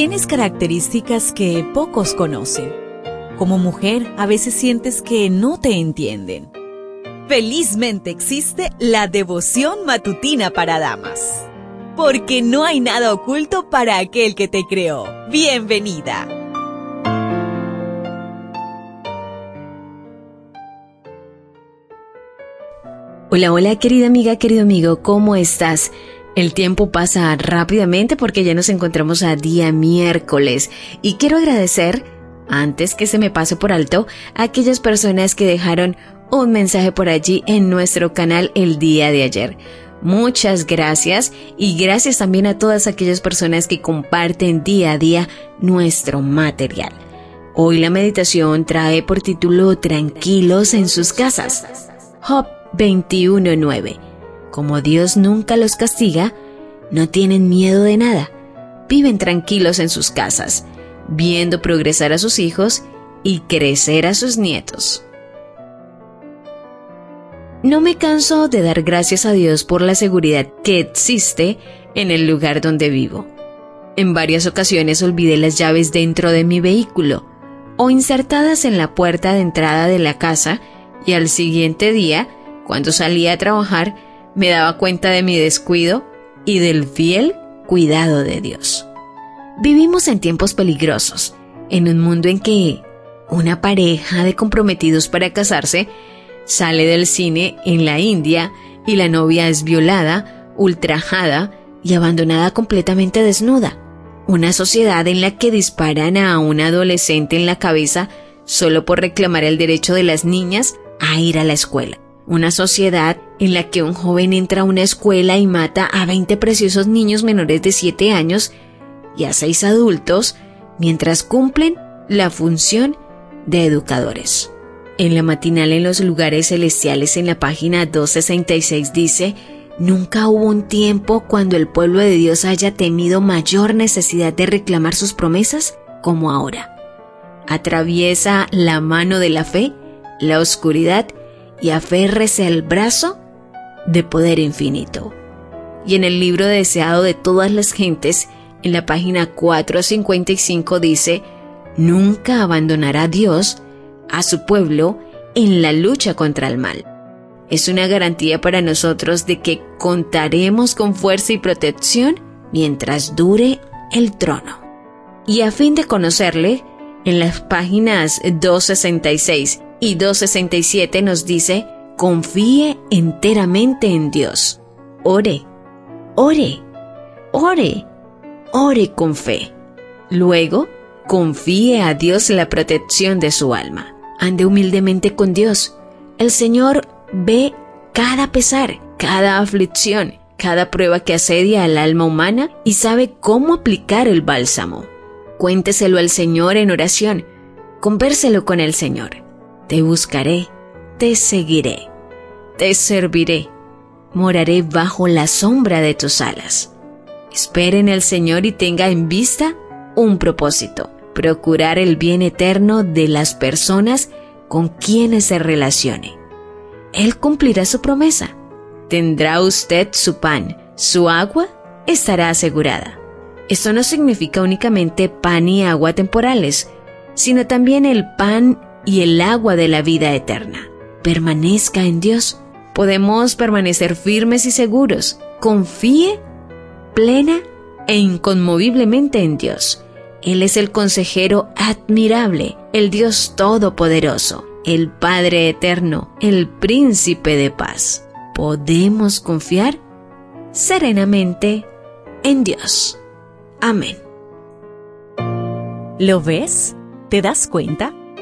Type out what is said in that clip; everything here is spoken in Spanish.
Tienes características que pocos conocen. Como mujer, a veces sientes que no te entienden. Felizmente existe la devoción matutina para damas. Porque no hay nada oculto para aquel que te creó. Bienvenida. Hola, hola querida amiga, querido amigo, ¿cómo estás? El tiempo pasa rápidamente porque ya nos encontramos a día miércoles y quiero agradecer, antes que se me pase por alto, a aquellas personas que dejaron un mensaje por allí en nuestro canal el día de ayer. Muchas gracias y gracias también a todas aquellas personas que comparten día a día nuestro material. Hoy la meditación trae por título Tranquilos en sus casas. Job 21.9 como Dios nunca los castiga, no tienen miedo de nada. Viven tranquilos en sus casas, viendo progresar a sus hijos y crecer a sus nietos. No me canso de dar gracias a Dios por la seguridad que existe en el lugar donde vivo. En varias ocasiones olvidé las llaves dentro de mi vehículo o insertadas en la puerta de entrada de la casa y al siguiente día, cuando salía a trabajar, me daba cuenta de mi descuido y del fiel cuidado de Dios. Vivimos en tiempos peligrosos, en un mundo en que una pareja de comprometidos para casarse sale del cine en la India y la novia es violada, ultrajada y abandonada completamente desnuda. Una sociedad en la que disparan a un adolescente en la cabeza solo por reclamar el derecho de las niñas a ir a la escuela. Una sociedad en la que un joven entra a una escuela y mata a 20 preciosos niños menores de 7 años y a 6 adultos mientras cumplen la función de educadores. En la matinal en los lugares celestiales en la página 266 dice, Nunca hubo un tiempo cuando el pueblo de Dios haya tenido mayor necesidad de reclamar sus promesas como ahora. Atraviesa la mano de la fe, la oscuridad y aférrese al brazo de poder infinito. Y en el libro deseado de todas las gentes, en la página 455 dice, nunca abandonará Dios a su pueblo en la lucha contra el mal. Es una garantía para nosotros de que contaremos con fuerza y protección mientras dure el trono. Y a fin de conocerle, en las páginas 266 y 267 nos dice, confíe enteramente en Dios. Ore, ore, ore, ore con fe. Luego, confíe a Dios la protección de su alma. Ande humildemente con Dios. El Señor ve cada pesar, cada aflicción, cada prueba que asedia al alma humana y sabe cómo aplicar el bálsamo. Cuénteselo al Señor en oración. Convérselo con el Señor. Te buscaré, te seguiré, te serviré, moraré bajo la sombra de tus alas. Espere en el Señor y tenga en vista un propósito, procurar el bien eterno de las personas con quienes se relacione. Él cumplirá su promesa. Tendrá usted su pan, su agua estará asegurada. Esto no significa únicamente pan y agua temporales, sino también el pan y el agua de la vida eterna. Permanezca en Dios. Podemos permanecer firmes y seguros. Confíe plena e inconmoviblemente en Dios. Él es el consejero admirable, el Dios todopoderoso, el Padre eterno, el príncipe de paz. Podemos confiar serenamente en Dios. Amén. ¿Lo ves? ¿Te das cuenta?